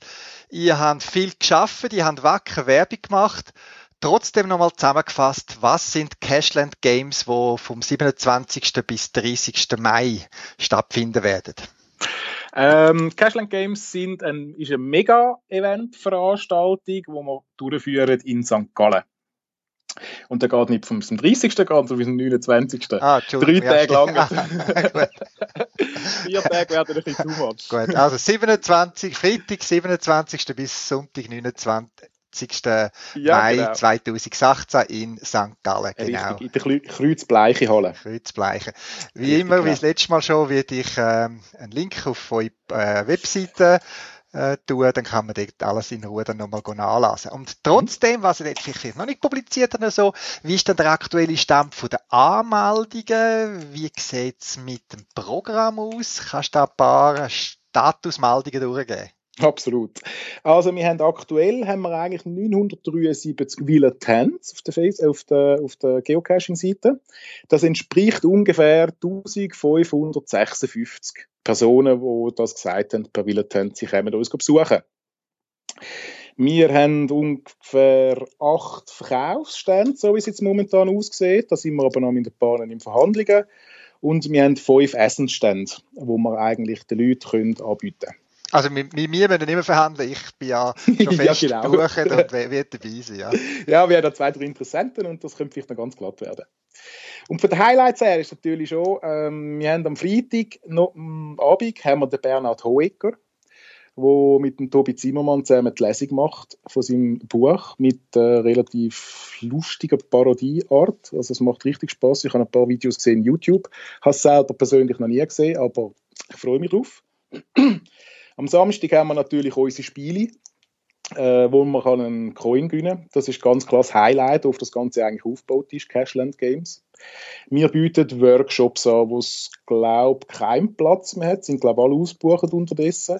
Ihr habt viel geschafft, ihr habt wacker Werbung gemacht. Trotzdem nochmal zusammengefasst, was sind Cashland Games, wo vom 27. bis 30. Mai stattfinden werden? Ähm, Cashland Games sind ein, ist eine Mega-Event-Veranstaltung, die wir durchführen in St. Gallen. Und der geht nicht vom 30. geht, sondern bis zum 29. Ah, Drei Tage lang. Vier Tage werden ein bisschen too much. Gut, also 27, Freitag 27. bis Sonntag 29. Ja, Mai genau. 2018 in St. Gallen. Genau. Richtig, in der Kreuzbleiche Halle. Kreuzbleiche. Wie Richtig, immer, genau. wie das letzte Mal schon, werde ich ähm, einen Link auf eure äh, Webseite äh, tun, dann kann man dort alles in Ruhe dann nochmal nachlesen. Und trotzdem, was ihr jetzt vielleicht noch nicht publiziert habt, so, wie ist denn der aktuelle Stand von der Anmeldungen? Wie sieht es mit dem Programm aus? Kannst du da ein paar Statusmeldungen durchgeben? Absolut. Also wir haben aktuell haben wir eigentlich 973 Villa Tents auf der, Face, auf der, auf der Geocaching-Seite. Das entspricht ungefähr 1556 Personen, die das gesagt haben, per Villa Tent, sie kommen uns besuchen. Wir haben ungefähr acht Verkaufsstände, so wie es jetzt momentan aussieht. Da sind wir aber noch mit den Bahnen in Verhandlungen. Und wir haben fünf Essensstände, wo wir eigentlich den Leuten anbieten können. Also mit, mit mir müssen immer verhandeln. Ich bin ja schon fest ja, genau. und werde dabei sein. Ja. ja, wir haben da zwei, drei Interessenten und das könnte vielleicht noch ganz glatt werden. Und von den Highlights her ist natürlich schon, ähm, wir haben am Freitag noch am Abend haben wir den Bernhard Hoecker, der mit dem Tobi Zimmermann zusammen die Lesung macht von seinem Buch mit äh, relativ lustiger Parodieart. Also es macht richtig Spaß. Ich habe ein paar Videos gesehen auf YouTube, habe es selber persönlich noch nie gesehen, aber ich freue mich drauf. Am Samstag haben wir natürlich unsere Spiele, äh, wo man kann einen Coin gewinnen kann. Das ist ganz klar das Highlight, auf das Ganze eigentlich aufgebaut ist, Cashland Games. Wir bieten Workshops an, wo es, glaube keinen Platz mehr hat, sind, glaube alle ausgebucht unterdessen.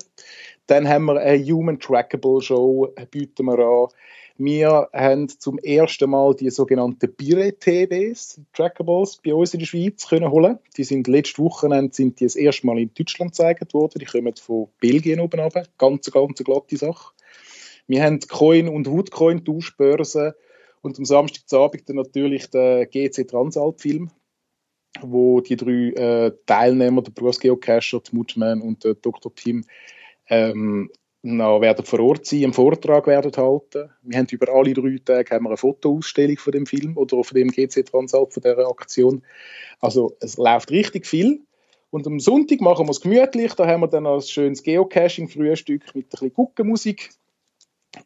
Dann haben wir eine Human Trackable Show, bieten wir an. Wir haben zum ersten Mal die sogenannten Bire-TVs, Trackables, bei uns in der Schweiz können holen. Die sind letzte Woche sind die das erste Mal in Deutschland gezeigt worden. Die kommen von Belgien oben runter. Ganz, ganz glatte Sache. Wir haben Coin- und Woodcoin-Tauschbörsen und am Samstagabend dann natürlich den GC Transalp-Film, wo die drei äh, Teilnehmer, der Berufsgeocacher, der Mutman und der Dr. Tim, ähm, noch werden vor Ort sein, einen Vortrag werden halten. Wir haben über alle drei Tage haben wir eine Fotoausstellung von dem Film oder von dem GC Transalp, von dieser Aktion. Also es läuft richtig viel. Und am Sonntag machen wir es gemütlich. Da haben wir dann ein schönes Geocaching-Frühstück mit ein bisschen Guckenmusik.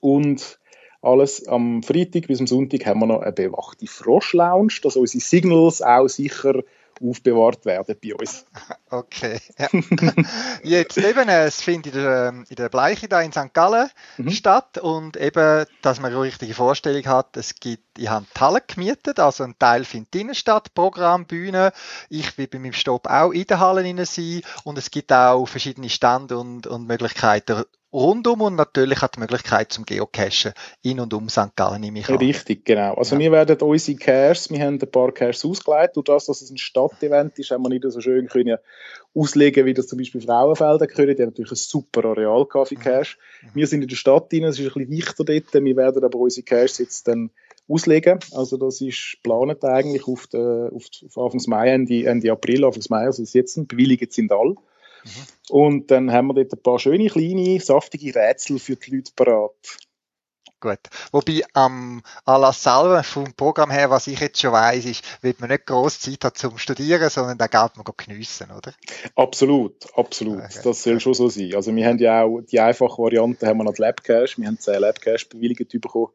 Und alles am Freitag bis am Sonntag haben wir noch eine bewachte Frosch-Lounge, dass unsere Signals auch sicher aufbewahrt werden bei uns. Okay. Ja. Jetzt eben, es findet in der, in der Bleiche da in St. Gallen mhm. statt und eben, dass man eine richtige Vorstellung hat, es gibt, ich habe die Halle gemietet, also ein Teil findet in der Stadt, Programm, Bühne. Ich will bei meinem Stopp auch in der Halle sein und es gibt auch verschiedene Stände und, und Möglichkeiten rundum und natürlich hat die Möglichkeit zum Geocachen in und um St. Gallen nehme ich an. Richtig, genau. Also ja. wir werden unsere Caches, wir haben ein paar Caches ausgeleitet, durch das, dass es ein Stadtevent ist, haben wir nicht so schön können auslegen, wie das zum Beispiel Frauenfelder können. Die haben natürlich ein super Areal für mhm. Cache. Mhm. Wir sind in der Stadt drin, es ist ein bisschen dichter dort, wir werden aber unsere Caches jetzt dann auslegen. Also das ist geplant eigentlich auf, der, auf, auf Anfang Mai, Ende, Ende April, Anfang Mai, also jetzt bewilligt sind alle. Mhm. Und dann haben wir dort ein paar schöne, kleine, saftige Rätsel für die Leute parat. Gut. Wobei am Anlass selber vom Programm her, was ich jetzt schon weiß, ist, wird man nicht groß Zeit haben zum Studieren, sondern da geht man geniessen, oder? Absolut, absolut. Okay. Das soll schon so sein. Also wir haben ja auch die einfache Variante, haben wir noch die Labcache. Wir haben zehn Labcache bewilligt bekommen.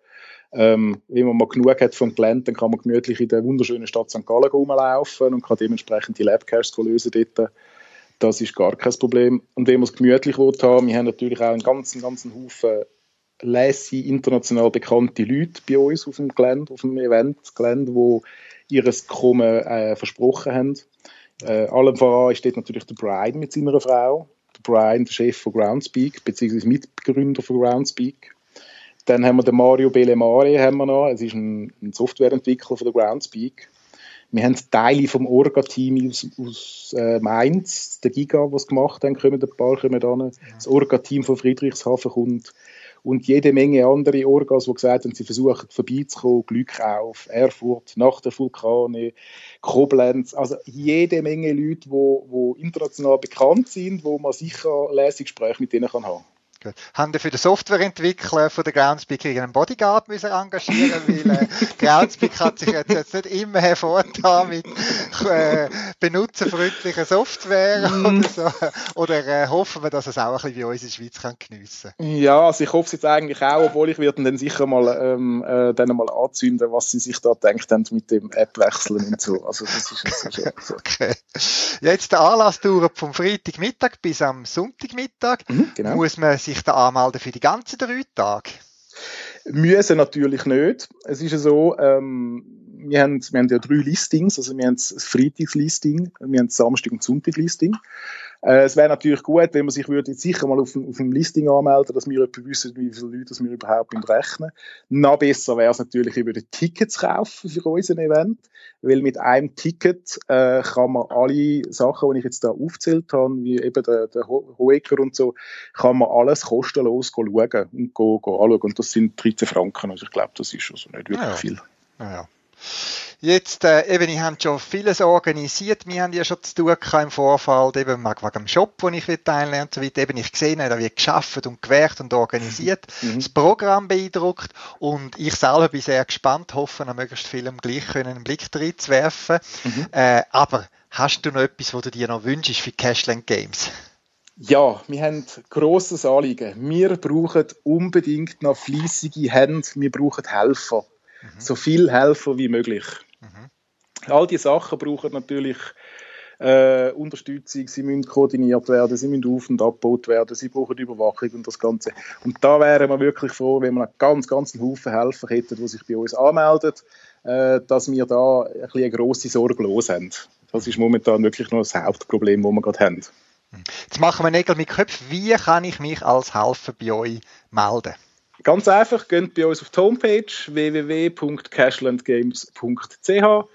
Ähm, wenn man mal genug hat vom Gelände, dann kann man gemütlich in der wunderschönen Stadt St. Gallen rumlaufen und kann dementsprechend die Labcaches lösen dort. Das ist gar kein Problem. Und wenn wir es gemütlich haben, wir haben natürlich auch einen ganzen, ganzen Haufen lässy, international bekannte Leute bei uns auf dem Gelände, auf dem Event-Gelände, die ihr Kommen äh, versprochen haben. Äh, allem voran dort natürlich der Brian mit seiner Frau. Der Brian, der Chef von Groundspeak, beziehungsweise Mitbegründer von Groundspeak. Dann haben wir den Mario Belemare, haben wir noch. Es ist ein, ein Softwareentwickler von der Groundspeak. Wir haben Teile vom Orga-Team aus, aus äh, Mainz, der Giga, was gemacht haben, kommen ein paar kommen dann. Das Orga-Team von Friedrichshafen kommt. Und jede Menge andere Orgas, die gesagt haben, sie versuchen vorbeizukommen, Glück auf, Erfurt, nach der Vulkane, Koblenz, also jede Menge Leute, die, die international bekannt sind, wo man sicher Lesegespräche mit denen kann haben Gut. Haben wir für den Softwareentwickler von der Groundspeak einen Bodyguard müssen engagieren, weil äh, Groundspeak hat sich jetzt, jetzt nicht immer hervorgetan mit äh, benutzerfreundlicher Software mm. oder so. Oder äh, hoffen wir, dass es auch ein bisschen wie uns in der Schweiz kann geniessen Ja, also ich hoffe es jetzt eigentlich auch, obwohl ich werde dann sicher mal, ähm, äh, dann mal anzünden, was sie sich da denkt haben mit dem App-Wechseln und so. Also das ist jetzt schon so. Okay. Jetzt der Anlass dauert vom Freitagmittag bis am Sonntagmittag. Mhm, genau. Muss man sich sich da anmelden für die ganzen drei Tage? Müssen natürlich nicht. Es ist ja so, ähm, wir, haben, wir haben ja drei Listings, also wir haben das Freitagslisting, wir haben das Samstag- und Sonntag-Listing. Äh, es wäre natürlich gut, wenn man sich würde jetzt sicher mal auf, auf dem Listing anmelden, dass wir wissen, wie viele Leute wir überhaupt rechnen. Noch besser wäre es natürlich, über die Tickets kaufen für unser Event, weil mit einem Ticket äh, kann man alle Sachen, die ich jetzt da aufzählt habe, wie eben der, der Hoeker und so, kann man alles kostenlos schauen und go, go anschauen. Und das sind 13 Franken. Also ich glaube, das ist also nicht wirklich ja, viel. Ja. Jetzt, äh, eben, ich habe schon vieles organisiert. Wir haben ja schon zu tun im Vorfall, eben wegen dem Shop, wo ich teilnehmen und so weiter. Eben, ich gesehen da wird geschafft und gewerkt und organisiert. Mhm. Das Programm beeindruckt und ich selber bin sehr gespannt, hoffe, an möglichst vielem gleich können einen Blick drin zu werfen. Mhm. Äh, aber hast du noch etwas, was du dir noch wünschst für Cashland Games? Ja, wir haben grosses Anliegen. Wir brauchen unbedingt noch fleissige Hände. Wir brauchen Helfer. Mhm. So viel Helfer wie möglich. Mhm. All die Sachen brauchen natürlich äh, Unterstützung, sie müssen koordiniert werden, sie müssen auf- und abgebaut werden, sie brauchen Überwachung und das Ganze. Und da wären wir wirklich froh, wenn wir einen ganz, ganz Haufen Helfer hätten, die sich bei uns anmelden, äh, dass wir da ein bisschen eine grosse Sorge los haben. Das ist momentan wirklich noch das Hauptproblem, das wir gerade haben. Jetzt machen wir Nägel mit Köpfen. Wie kann ich mich als Helfer bei euch melden? Ganz einfach, geht bei uns auf die Homepage www.cashlandgames.ch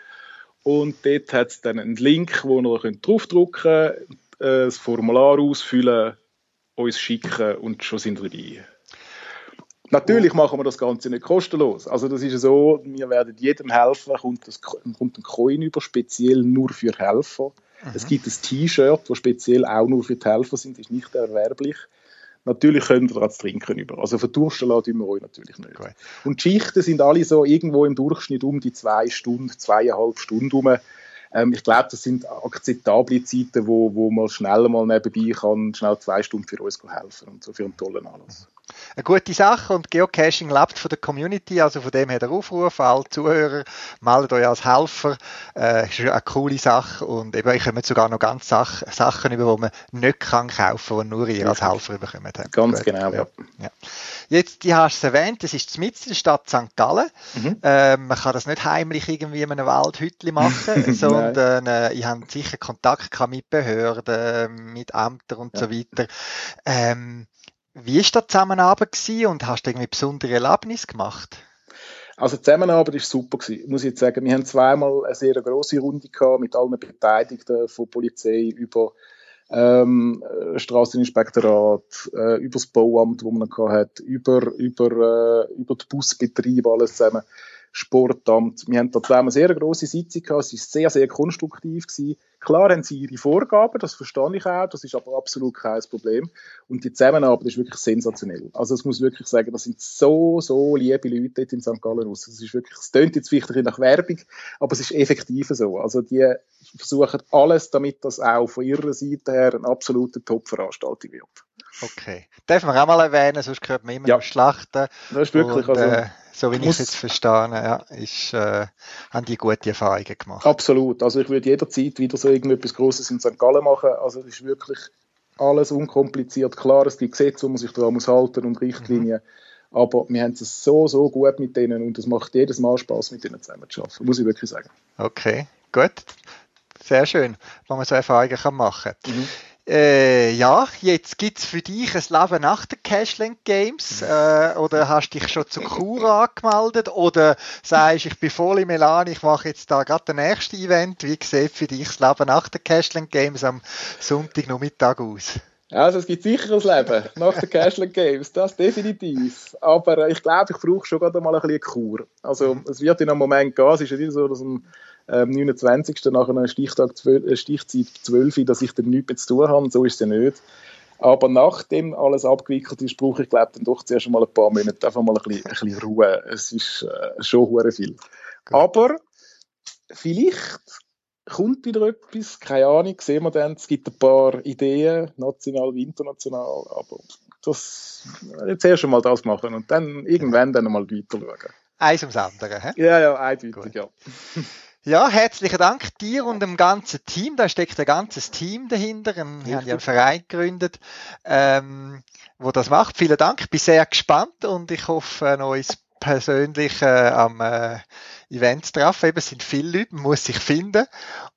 und dort hat es dann einen Link, wo ihr draufdrücken könnt, äh, das Formular ausfüllen, uns schicken und schon sind wir dabei. Natürlich machen wir das Ganze nicht kostenlos. Also das ist so, wir werden jedem helfen, kommt, das, kommt ein Coin über, speziell nur für Helfer. Mhm. Es gibt ein T-Shirt, das speziell auch nur für die Helfer sind, ist nicht erwerblich. Natürlich können wir das trinken über. Also verdursten lassen wir euch natürlich nicht. Okay. Und die Schichten sind alle so irgendwo im Durchschnitt um die zwei Stunden, zweieinhalb Stunden rum. Ähm, ich glaube, das sind akzeptable Zeiten, wo, wo man schnell mal nebenbei kann, schnell zwei Stunden für uns helfen und so für einen tollen Anlass eine gute Sache und Geocaching lebt von der Community, also von dem her der Aufruf, alle Zuhörer, meldet euch als Helfer, äh, ist eine coole Sache und eben, ich komme sogar noch ganz Sach Sachen über, die man nicht kann kaufen, die nur ihr als Helfer bekommen habt. Ganz Gut. genau, ja. ja. Jetzt, die hast du erwähnt, das ist mitten in der Stadt St. Gallen. Mhm. Äh, man kann das nicht heimlich irgendwie in einem Waldhütli machen, sondern äh, ich habe sicher Kontakt mit Behörden, mit Ämtern und ja. so weiter. Ähm, wie war da Zusammenarbeit und hast du irgendwie besondere Erlebnisse gemacht? Also die Zusammenarbeit war super gewesen, muss ich jetzt sagen. Wir haben zweimal eine sehr große Runde gehabt mit allen Beteiligten von Polizei über ähm, Straßeninspektorat, äh, über das Bauamt, wo man noch hat, über über äh, über die Busbetriebe alles zusammen. Sportamt. Wir haben da zusammen eine sehr grosse Sitzung gehabt. Es war sehr, sehr konstruktiv. Gewesen. Klar haben sie ihre Vorgaben, das verstehe ich auch, das ist aber absolut kein Problem. Und die Zusammenarbeit ist wirklich sensationell. Also es muss wirklich sagen, das sind so, so liebe Leute dort in St. Gallen raus. Es ist wirklich, es tönt jetzt vielleicht nach Werbung, aber es ist effektiv so. Also die versuchen alles, damit das auch von ihrer Seite her eine absolute Top-Veranstaltung wird. Okay. Darf man auch mal erwähnen, sonst gehört man immer ja. Schlachten. Das ist wirklich, und, also, äh, so wie ich es jetzt verstehe, ja, ist, äh, haben die gute Erfahrungen gemacht. Absolut. Also ich würde jederzeit wieder so irgendetwas Grosses in St. Gallen machen. Also es ist wirklich alles unkompliziert. Klar, es gibt Gesetze, wo man sich da muss halten und Richtlinien. Mhm. Aber wir haben es so, so gut mit denen und es macht jedes Mal Spaß, mit denen zusammen zu arbeiten. Muss ich wirklich sagen. Okay, gut. Sehr schön, wenn man so Erfahrungen machen kann. Mhm. Äh, ja, jetzt gibt es für dich ein Leben nach den Cashland Games. Äh, oder hast du dich schon zu Cura angemeldet? Oder sagst ich bin voll im Elan, ich mache jetzt da gerade das nächste Event. Wie sieht für dich das Leben nach den Cashland Games am Sonntagnachmittag aus? Also es gibt sicher ein Leben nach den Cashland Games, das definitiv. Aber ich glaube, ich brauche schon gerade mal ein bisschen Kur. Also es wird in einem Moment gehen, es ist ja nicht so, dass am 29. nach einer Stichtag 12, äh, Stichzeit 12, dass ich dann nichts mehr zu tun habe. So ist es ja nicht. Aber nachdem alles abgewickelt ist, brauche ich, glaube dann doch zuerst mal ein paar Monate einfach mal ein bisschen, ein bisschen Ruhe. Es ist äh, schon hure viel. Aber vielleicht kommt wieder etwas, keine Ahnung, sehen wir dann. Es gibt ein paar Ideen, national wie international, aber das, jetzt erst einmal das machen und dann irgendwann dann mal weiter schauen. Eins ums andere, hä? Ja, ja, eindeutig, ja. Ja, herzlichen Dank dir und dem ganzen Team. Da steckt ein ganzes Team dahinter. Wir haben ja einen Verein gegründet, ähm, wo das macht. Vielen Dank. Ich bin sehr gespannt und ich hoffe, uns persönlich äh, am äh, Event treffen. Eben sind viele Leute, man muss sich finden.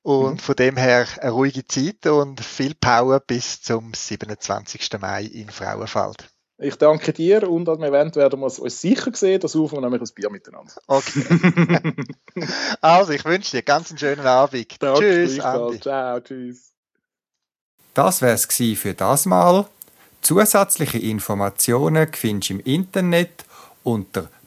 Und mhm. von dem her eine ruhige Zeit und viel Power bis zum 27. Mai in Frauenfeld. Ich danke dir und am Event werden wir uns sicher sehen. Da suchen wir nämlich ein Bier miteinander. Okay. also, ich wünsche dir ganz einen schönen Abend. Danke, tschüss, Andi. Ciao, tschüss. Das wäre es für das Mal. Zusätzliche Informationen findest du im Internet unter